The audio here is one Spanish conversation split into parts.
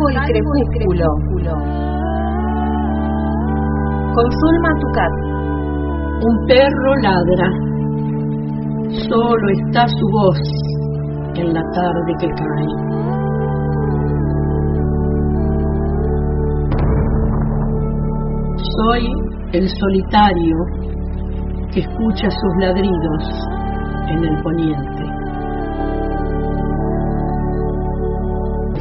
El crepúsculo. Con Zulma Tucat. Un perro ladra. Solo está su voz en la tarde que cae. Soy el solitario que escucha sus ladridos en el poniente.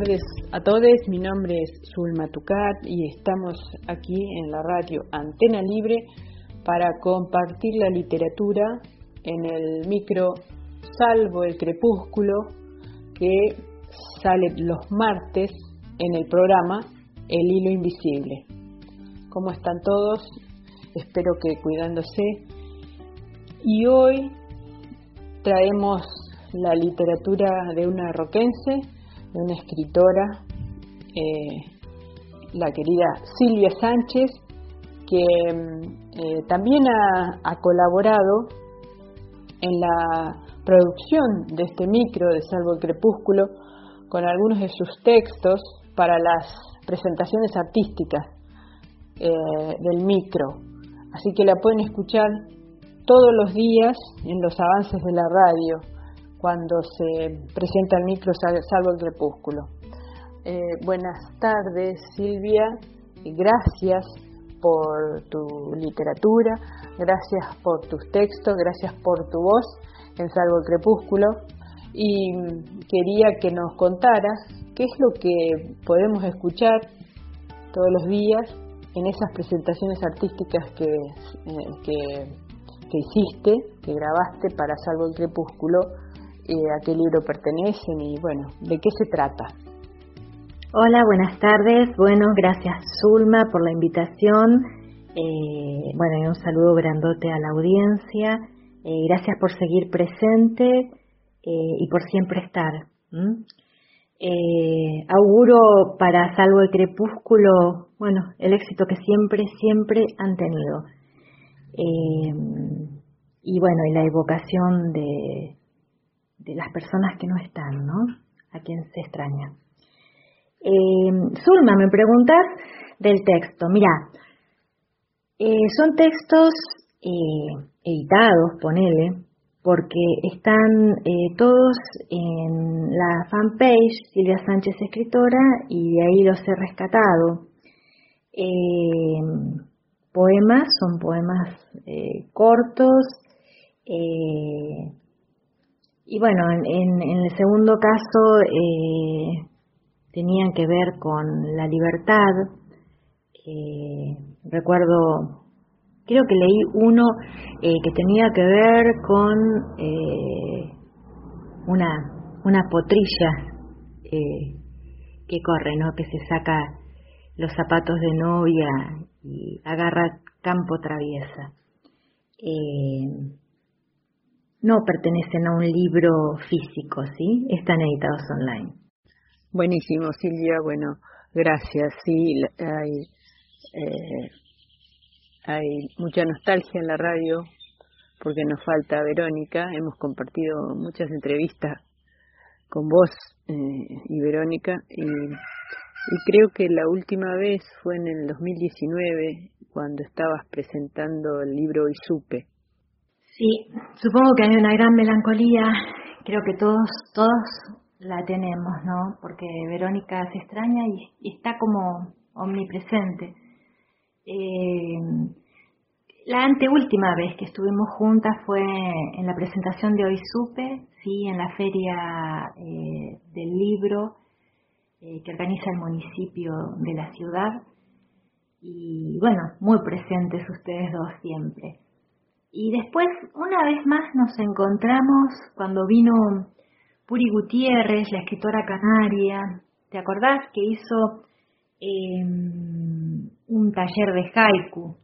Tardes a todos, mi nombre es Zulma Tucat y estamos aquí en la radio Antena Libre para compartir la literatura en el micro Salvo el Crepúsculo que sale los martes en el programa El Hilo Invisible. ¿Cómo están todos? Espero que cuidándose. Y hoy traemos la literatura de una roquense de una escritora, eh, la querida Silvia Sánchez, que eh, también ha, colaborado en la producción de este micro de Salvo el Crepúsculo con algunos de sus textos para las presentaciones artísticas eh, del micro. Así que la pueden escuchar todos los días en los avances de la radio cuando se presenta el micro Salvo el Crepúsculo. Eh, buenas tardes, Silvia, gracias por tu literatura, gracias por tus textos, gracias por tu voz en Salvo el Crepúsculo. Y quería que nos contaras qué es lo que podemos escuchar todos los días en esas presentaciones artísticas que, eh, hiciste, que grabaste para Salvo el Crepúsculo eh, a qué libro pertenecen y bueno, de qué se trata. Hola, buenas tardes. Bueno, gracias Zulma por la invitación. Eh, bueno, un saludo grandote a la audiencia. Eh, gracias por seguir presente y por siempre estar. auguro para Salvo el Crepúsculo, bueno, el éxito que siempre, siempre han tenido. y bueno, y la evocación de, de las personas que no están, ¿no? A quien se extraña. Eh, Zulma, me preguntas del texto. Mira, eh, son textos eh, editados, ponele, porque están todos en la fanpage Silvia Sánchez Escritora y de ahí los he rescatado. poemas, son poemas cortos, y bueno, en, el segundo caso eh, tenían que ver con la libertad. Eh, recuerdo, creo que leí uno eh, que tenía que ver con una, una potrilla que corre, ¿no? Que se saca los zapatos de novia y agarra campo traviesa no pertenecen a un libro físico, ¿sí? Están editados online. Buenísimo, Silvia. Bueno, gracias. Sí, hay, eh, hay mucha nostalgia en la radio porque nos falta Verónica. Hemos compartido muchas entrevistas con vos eh, y Verónica y, y creo que la última vez fue en el 2019 cuando estabas presentando el libro Y Supe Sí, supongo que hay una gran melancolía, creo que todos, todos la tenemos, ¿no? Porque Verónica se extraña y, está como omnipresente. Eh, la anteúltima vez que estuvimos juntas fue en la presentación de Hoy Supe, sí, en la feria eh, del libro eh, que organiza el municipio de la ciudad. y bueno, muy presentes ustedes dos siempre. Y después, una vez más, nos encontramos cuando vino Puri Gutiérrez, la escritora canaria. ¿Te acordás que hizo em, un taller de haiku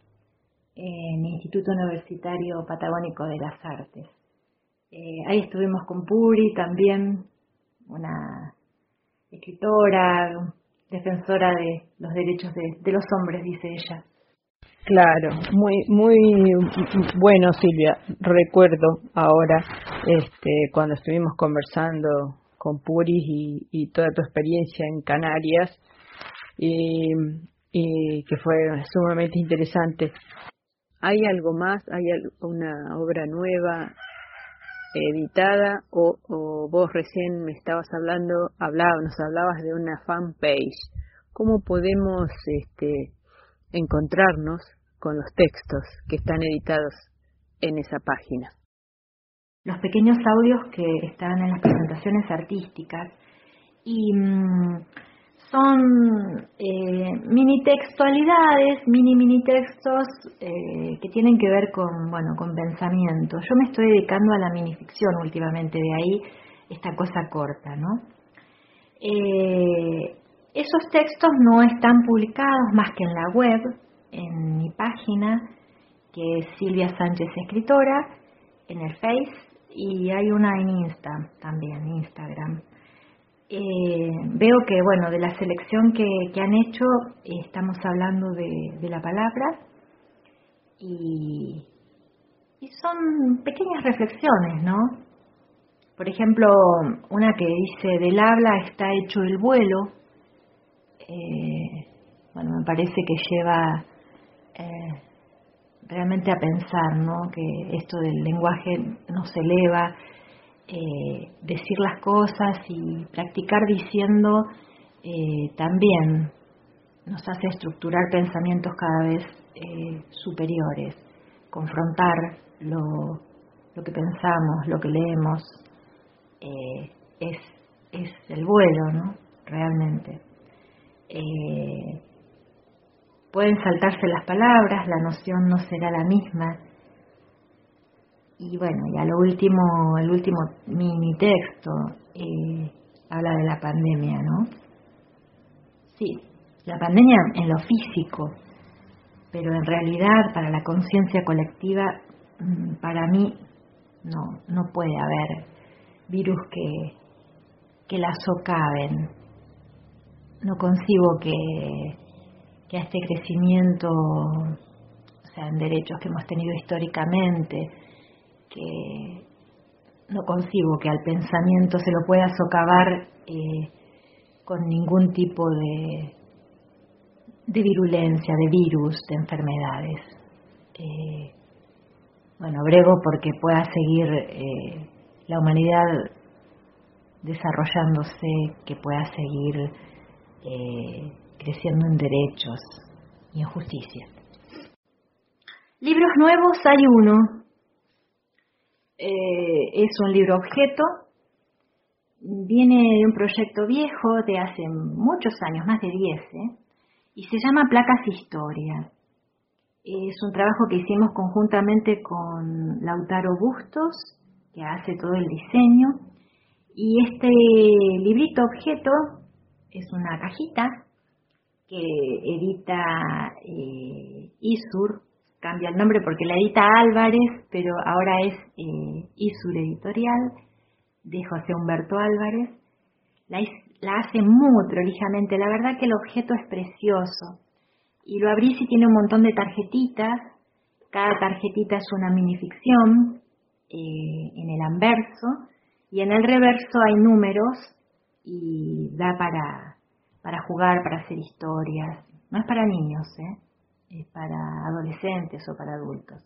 en el Instituto Universitario Patagónico de las Artes? Eh, ahí estuvimos con Puri también, una escritora, defensora de los derechos de, los hombres, dice ella. Claro, muy muy bueno Silvia. Recuerdo ahora este cuando estuvimos conversando con Puris y, toda tu experiencia en Canarias y, que fue sumamente interesante. ¿Hay algo más? ¿Hay una obra nueva editada o, vos recién me estabas hablando, hablabas, nos hablabas de una fanpage. ¿Cómo podemos este, encontrarnos con los textos que están editados en esa página? Los pequeños audios que están en las presentaciones artísticas y mm, son eh, mini textualidades, mini mini textos eh, que tienen que ver con, bueno, con pensamiento. Yo me estoy dedicando a la minificción últimamente, de ahí esta cosa corta, ¿no? Eh, esos textos no están publicados más que en la web, en mi página, que es Silvia Sánchez Escritora, en el Face, y hay una en Insta también, Instagram. Eh, veo que, bueno, de la selección que, han hecho, estamos hablando de, la palabra y, son pequeñas reflexiones, ¿no? Por ejemplo, una que dice, del habla está hecho el vuelo. Eh, bueno, me parece que lleva eh, realmente a pensar, ¿no? Que esto del lenguaje nos eleva, eh, decir las cosas y practicar diciendo eh, también nos hace estructurar pensamientos cada vez superiores, confrontar lo, lo, que pensamos, lo que leemos, es, es el vuelo, ¿no? Realmente. Pueden saltarse las palabras, la noción no será la misma, y bueno, ya lo último, el último mini texto eh, habla de la pandemia, ¿no? Sí, la pandemia en lo físico, pero en realidad para la conciencia colectiva, mm, para mí no, no puede haber virus que, que la socaven. No concibo que, que a este crecimiento, o sea, en derechos que hemos tenido históricamente, que no concibo que al pensamiento se lo pueda socavar eh, con ningún tipo de, de virulencia, de virus, de enfermedades. Eh, bueno, brego porque pueda seguir eh, la humanidad desarrollándose, que pueda seguir creciendo en derechos y en justicia. Libros nuevos hay uno, eh, es un libro objeto, viene de un proyecto viejo de hace muchos años, más de 10, ¿eh? y se llama Placas Historia. Es un trabajo que hicimos conjuntamente con Lautaro Bustos, que hace todo el diseño, y este librito objeto es una cajita que edita eh, Isur, cambia el nombre porque la edita Álvarez, pero ahora es eh, Isur Editorial, de José Humberto Álvarez. La, hace muy prolijamente, la verdad que el objeto es precioso. Y lo abrí y tiene un montón de tarjetitas, cada tarjetita es una minificción eh, en el anverso y en el reverso hay números y da para, para jugar, para hacer historias. No es para niños, ¿eh? es para adolescentes o para adultos.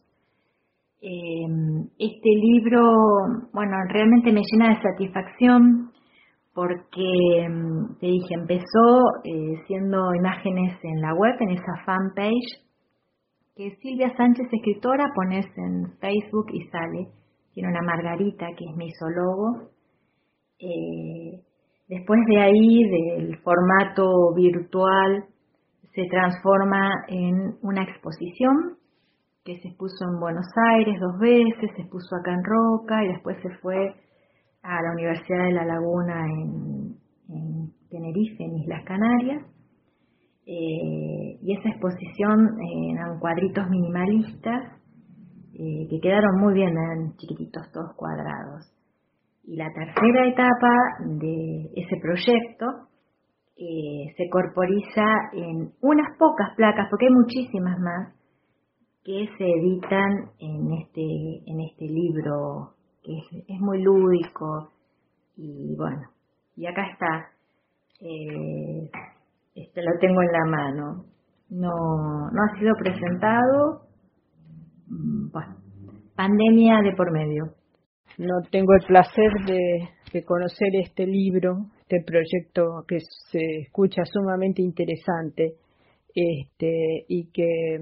Em, este libro, bueno, realmente me llena de satisfacción porque, em, te dije, empezó eh, siendo imágenes en la web, en esa fanpage, que Silvia Sánchez, escritora, pones en Facebook y sale. Tiene una margarita que es mi isólogo. Eh, después de ahí, del formato virtual, se transforma en una exposición que se expuso en Buenos Aires dos veces, se expuso acá en Roca y después se fue a la Universidad de La Laguna en, Tenerife, en Islas Canarias. Eh, y esa exposición eh, eran cuadritos minimalistas eh, que quedaron muy bien, eran chiquititos, todos cuadrados. Y la tercera etapa de ese proyecto se corporiza en unas pocas placas, porque hay muchísimas más, que se editan en este, en este libro, que es, muy lúdico. Y bueno, y acá está. Eh, este lo tengo en la mano. No, no ha sido presentado. Mm, bueno, pandemia de por medio. No tengo el placer de, conocer este libro, este proyecto que se escucha sumamente interesante este, y que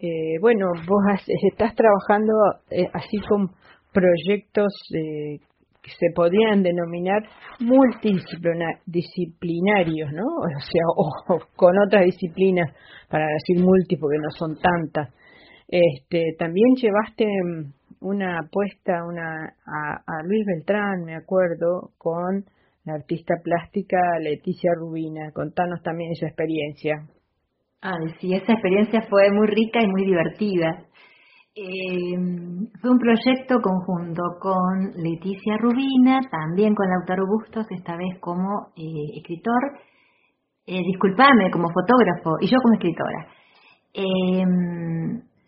eh, bueno, vos estás trabajando eh, así con proyectos eh, que se podrían denominar multidisciplinarios, ¿no? O sea, o, con otras disciplinas, para decir multi, porque no son tantas. Este, también llevaste mm, una apuesta una, a, a Luis Beltrán, me acuerdo, con la artista plástica Leticia Rubina. Contanos también esa experiencia. Ay, sí, esa experiencia fue muy rica y muy divertida. Eh, fue un proyecto conjunto con Leticia Rubina, también con Lautaro Bustos, esta vez como eh, escritor, eh, disculpame, como fotógrafo, y yo como escritora.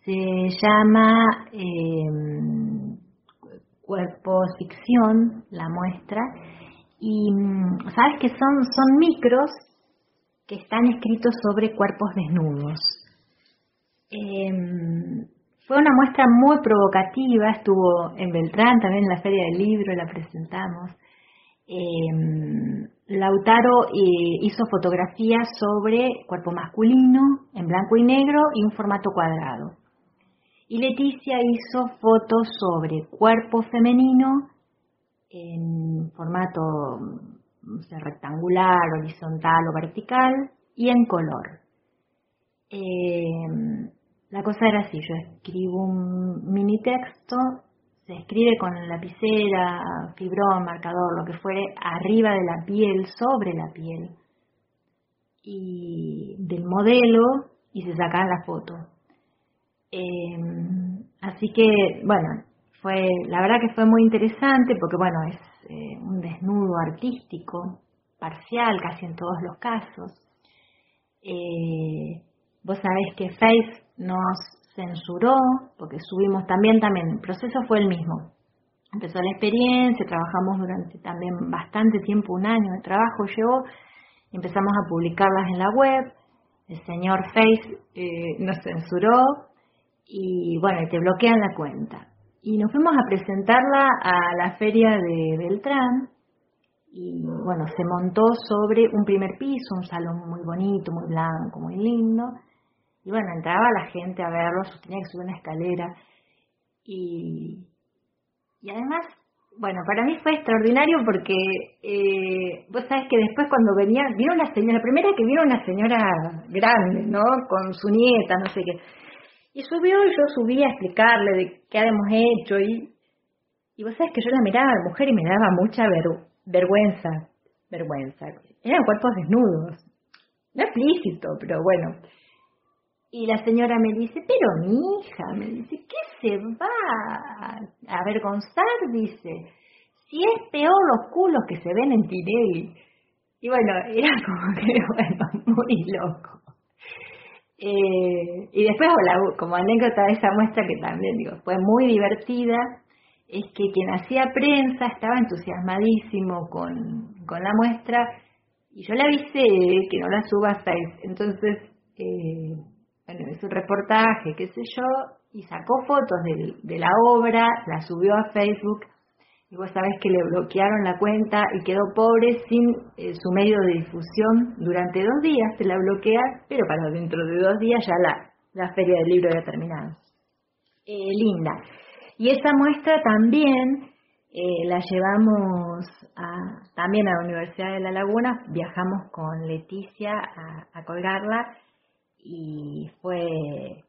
Se llama Cuerpo Ficción, la muestra, y mm, sabes que son, son micros que están escritos sobre cuerpos desnudos. Em, fue una muestra muy provocativa, estuvo en Beltrán, también en la Feria del Libro, la presentamos. Em, Lautaro eh, hizo fotografías sobre cuerpo masculino en blanco y negro y un formato cuadrado. Y Leticia hizo fotos sobre cuerpo femenino en formato rectangular, horizontal o vertical, y en color. Eh, la cosa era así, yo escribo un mini texto, se escribe con lapicera, fibrón, marcador, lo que fuere, arriba de la piel, sobre la piel, y del modelo, y se saca la foto. Eh, así que, bueno, fue, la verdad que fue muy interesante porque, bueno, es eh, un desnudo artístico, parcial casi en todos los casos. Eh, vos sabés que Face nos censuró, porque subimos también, también, el proceso fue el mismo. Empezó la experiencia, trabajamos durante también bastante tiempo, un año de trabajo llevó, empezamos a publicarlas en la web, el señor Face eh, nos censuró y bueno, te bloquean la cuenta. Y nos fuimos a presentarla a la feria de Beltrán y bueno, se montó sobre un primer piso, un salón muy bonito, muy blanco, muy lindo. Y bueno, entraba la gente a verlo, tenía que subir una escalera. Y, y además, bueno, para mí fue extraordinario porque eh, vos sabés que después cuando venía, vino una señora, la primera que vino una señora grande, ¿no? Con su nieta, no sé qué y subió, yo subí a explicarle de qué habíamos hecho y, y vos sabés que yo la miraba a la mujer y me daba mucha vergüenza, vergüenza. Eran cuerpos desnudos, no explícito, pero bueno. Y la señora me dice, pero mi hija, me dice, ¿qué se va a avergonzar? Dice, si es peor los culos que se ven en Tinelli. Y bueno, era como que, bueno, muy loco. Eh, y después, como anécdota de esa muestra que también digo, fue muy divertida, es que quien hacía prensa estaba entusiasmadísimo con, la muestra y yo le avisé que no la suba a Facebook. Entonces, eh, bueno, hizo un reportaje, qué sé yo, y sacó fotos de la obra, la subió a Facebook y vos sabés que le bloquearon la cuenta y quedó pobre sin eh, su medio de difusión durante dos días, se la bloquea, pero para dentro de dos días ya la, la feria del libro había terminado. Eh, linda. Y esa muestra también eh, la llevamos también a la Universidad de La Laguna, viajamos con Leticia a, colgarla y fue,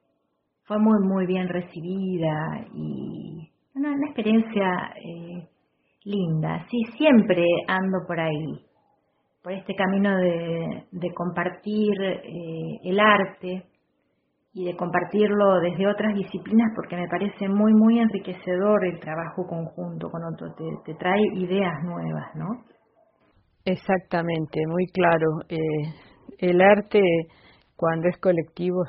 fue muy, muy bien recibida y una, experiencia eh, linda. Sí, siempre ando por ahí, por este camino de, compartir eh, el arte y de compartirlo desde otras disciplinas porque me parece muy, muy enriquecedor el trabajo conjunto con otros, te, trae ideas nuevas, ¿no? Exactamente, muy claro. Eh, el arte, cuando es colectivo,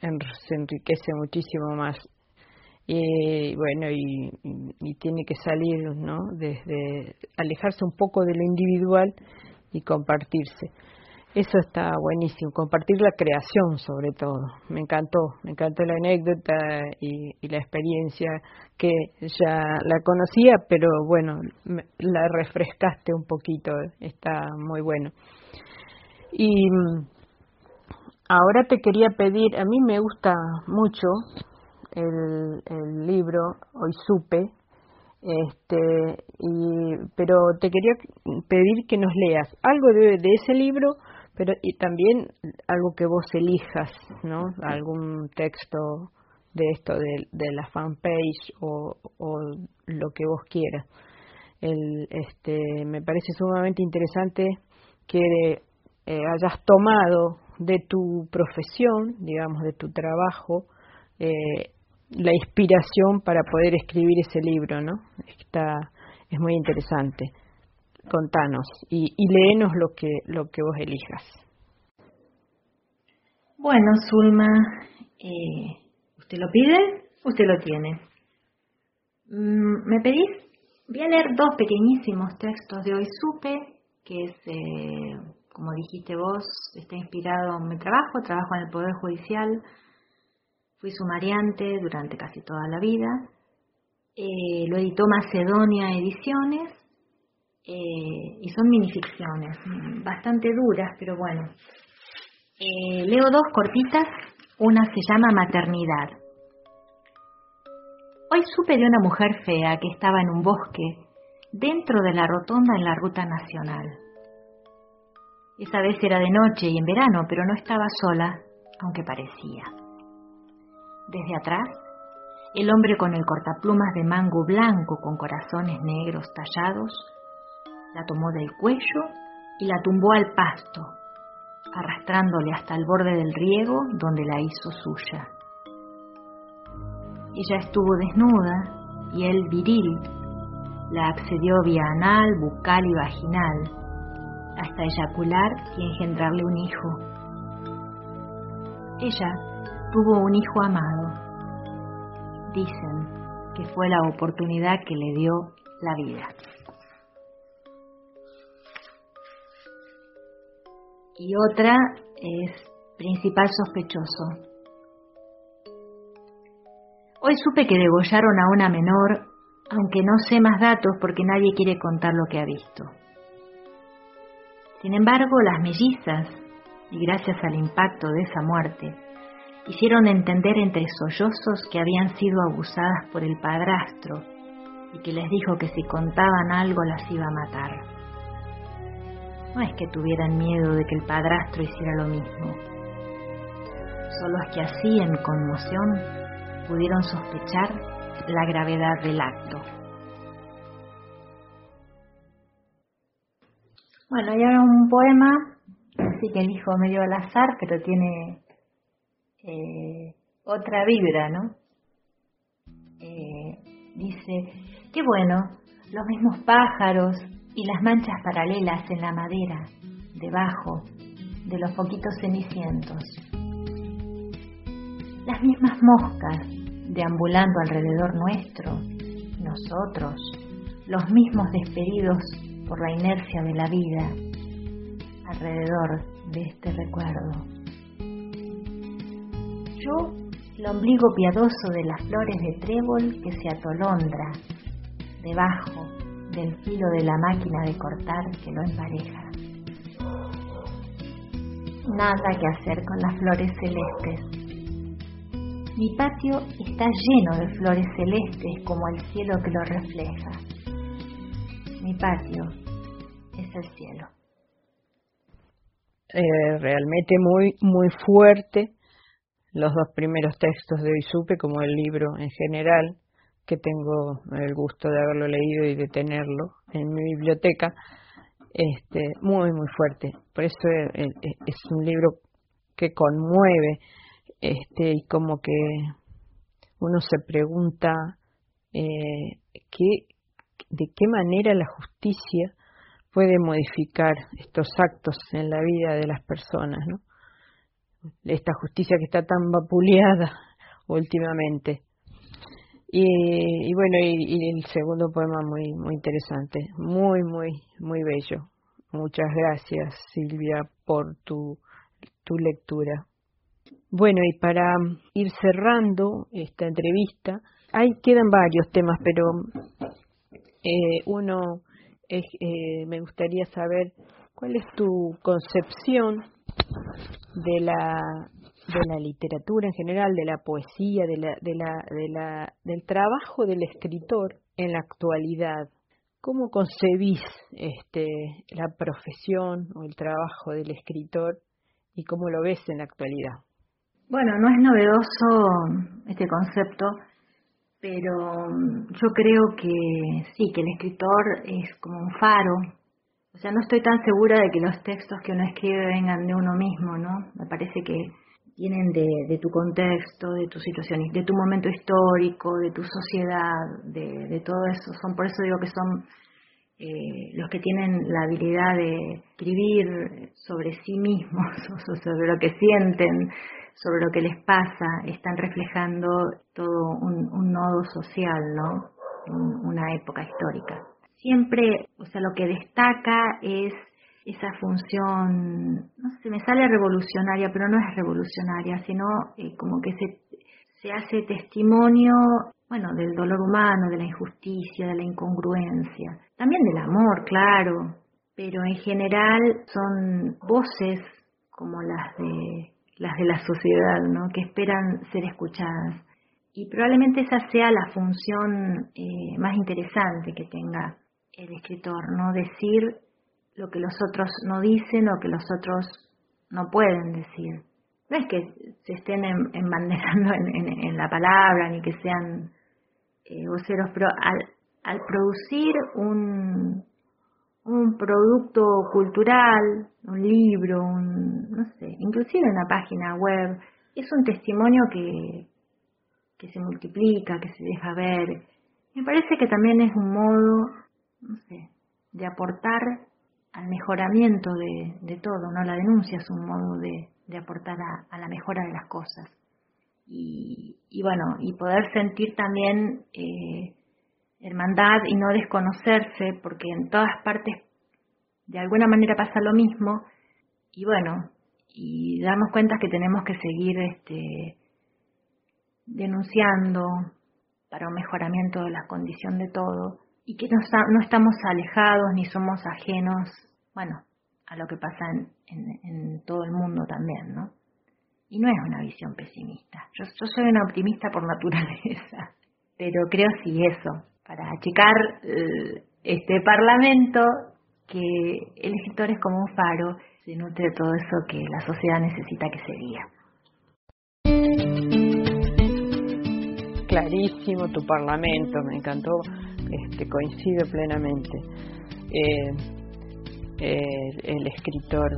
se enriquece muchísimo más. Y bueno, y, y, tiene que salir, ¿no? Desde alejarse un poco de lo individual y compartirse. Eso está buenísimo, compartir la creación sobre todo. Me encantó, me encantó la anécdota y, la experiencia que ya la conocía, pero bueno, la refrescaste un poquito, está muy bueno. Y mm, ahora te quería pedir, a mí me gusta mucho el, libro Hoy Supe, este, y, pero te quería pedir que nos leas algo de, de ese libro pero y también algo que vos elijas, ¿no? Algún texto de esto, de, de la fanpage o, o lo que vos quieras. El, este, me parece sumamente interesante que eh, hayas tomado de tu profesión, digamos, de tu trabajo, eh, la inspiración para poder escribir ese libro, ¿no? Está, es muy interesante contanos y, y léenos lo que, lo que vos elijas. Bueno, Zulma, eh, ¿usted lo pide? Usted lo tiene. Mm, ¿Me pedís? Voy a leer dos pequeñísimos textos de Hoy Supe, que es, eh, como dijiste vos, está inspirado en mi trabajo, trabajo en el Poder Judicial, fui sumariante durante casi toda la vida, eh, lo editó Macedonia Ediciones eh, y son minificciones, bastante duras, pero bueno. Eh, leo dos cortitas, una se llama Maternidad. Hoy supe de una mujer fea que estaba en un bosque dentro de la rotonda en la ruta nacional. Esa vez era de noche y en verano, pero no estaba sola, aunque parecía. Desde atrás, el hombre con el cortaplumas de mango blanco con corazones negros tallados la tomó del cuello y la tumbó al pasto, arrastrándole hasta el borde del riego donde la hizo suya. Ella estuvo desnuda y él viril la accedió vía anal, bucal y vaginal hasta eyacular y engendrarle un hijo. Ella tuvo un hijo amado. Dicen que fue la oportunidad que le dio la vida. y otra es principal sospechoso. Hoy supe que degollaron a una menor, aunque no sé más datos porque nadie quiere contar lo que ha visto. Sin embargo, las mellizas, y gracias al impacto de esa muerte, hicieron entender entre sollozos que habían sido abusadas por el padrastro y que les dijo que si contaban algo las iba a matar. No es que tuvieran miedo de que el padrastro hiciera lo mismo. Solo es que así, en conmoción, pudieron sospechar la gravedad del acto. Bueno, y ahora un poema, así que elijo medio al azar, pero tiene eh, otra vibra, ¿no? Eh, dice, qué bueno, los mismos pájaros, y las manchas paralelas en la madera, debajo de los poquitos cenicientos. Las mismas moscas deambulando alrededor nuestro, nosotros, los mismos despedidos por la inercia de la vida, alrededor de este recuerdo. Yo, el ombligo piadoso de las flores de trébol que se atolondra debajo del filo de la máquina de cortar que lo empareja. Nada que hacer con las flores celestes. Mi patio está lleno de flores celestes como el cielo que lo refleja. mi patio es el cielo. Eh, realmente muy, muy fuerte los dos primeros textos de hoy supe, como el libro en general, que tengo el gusto de haberlo leído y de tenerlo en mi biblioteca, este, muy, muy fuerte. Por eso eh, eh, es un libro que conmueve este, y como que uno se pregunta eh, qué, de qué manera la justicia puede modificar estos actos en la vida de las personas, ¿no? Esta justicia que está tan vapuleada últimamente. Y, bueno, y, el segundo poema muy muy interesante, muy muy muy bello. Muchas gracias Silvia por tu tu lectura. Bueno, y para ir cerrando esta entrevista, ahí quedan varios temas, pero eh, uno es, eh, me gustaría saber cuál es tu concepción de la de la literatura en general, de la poesía, de la, de la, de la, del trabajo del escritor en la actualidad. ¿Cómo concebís este, la profesión o el trabajo del escritor y cómo lo ves en la actualidad? Bueno, no es novedoso este concepto, pero yo creo que sí, que el escritor es como un faro. O sea, no estoy tan segura de que los textos que uno escribe vengan de uno mismo, ¿no? Me parece que vienen de, tu contexto, de tu situación, de tu momento histórico, de tu sociedad, de, todo eso. Son por eso digo que son eh, los que tienen la habilidad de escribir sobre sí mismos, sobre lo que sienten, sobre lo que les pasa, están reflejando todo un, nodo social, ¿no? una época histórica. Siempre, o sea, lo que destaca es esa función, no sé, me sale revolucionaria, pero no es revolucionaria, sino eh, como que se, se hace testimonio, bueno, del dolor humano, de la injusticia, de la incongruencia, también del amor, claro, pero en general son voces como las de las de la sociedad, ¿no? que esperan ser escuchadas. Y probablemente esa sea la función eh, más interesante que tenga el escritor, ¿no? Decir lo que los otros no dicen o que los otros no pueden decir. No es que se estén embanderando en, la palabra ni que sean eh, voceros, pero al, al producir un, un producto cultural, un libro, un, no sé, inclusive una página web, es un testimonio que, que se multiplica, que se deja ver. Me parece que también es un modo, no sé, de aportar al mejoramiento de, de todo, ¿no? La denuncia es un modo de, de aportar a, la mejora de las cosas. Y, y bueno, y poder sentir también eh, hermandad y no desconocerse, porque en todas partes de alguna manera pasa lo mismo, y bueno, y darnos cuenta que tenemos que seguir este, denunciando para un mejoramiento de la condición de todo, y que no, no estamos alejados ni somos ajenos, bueno, a lo que pasa en, en, todo el mundo también, ¿no? Y no es una visión pesimista. Yo, soy una optimista por naturaleza, pero creo sí eso, para achicar eh, este Parlamento, que el escritor es como un faro, se nutre de todo eso que la sociedad necesita que se diga. Clarísimo tu Parlamento, me encantó, este, coincido plenamente. Eh, eh, el escritor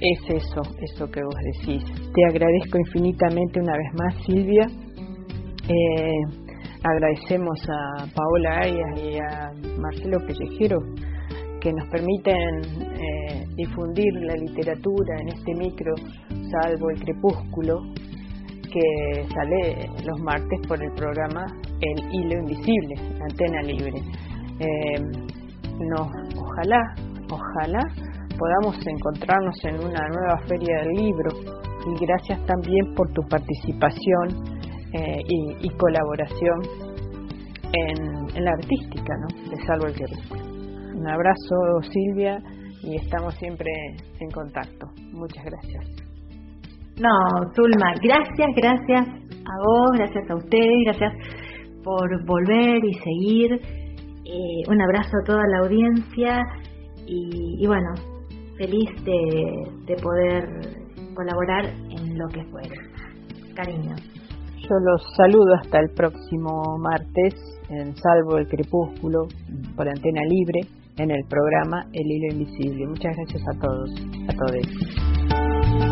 es eso, eso que vos decís. Te agradezco infinitamente una vez más, Silvia. Agradecemos a Paola Arias y a Marcelo Pellejero que nos permiten eh, difundir la literatura en este micro, salvo el crepúsculo, que sale los martes por el programa El Hilo Invisible, Antena Libre. Eh, ojalá, ojalá podamos encontrarnos en una nueva feria del libro y gracias también por tu participación eh, y, colaboración en, la artística, ¿no? De Salvo el que Un abrazo, Silvia, y estamos siempre en contacto. Muchas gracias. No, Zulma, gracias, gracias a vos, gracias a ustedes, gracias por volver y seguir. Eh, un abrazo a toda la audiencia y, bueno, feliz de, poder colaborar en lo que fuera. Cariño. Yo los saludo hasta el próximo martes en Salvo el Crepúsculo por Antena Libre en el programa El Hilo Invisible. Muchas gracias a todos, a todos.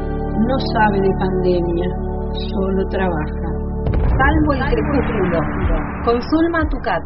no sabe de pandemia, solo trabaja. Salvo el crepúsculo, con Zulma Tucat.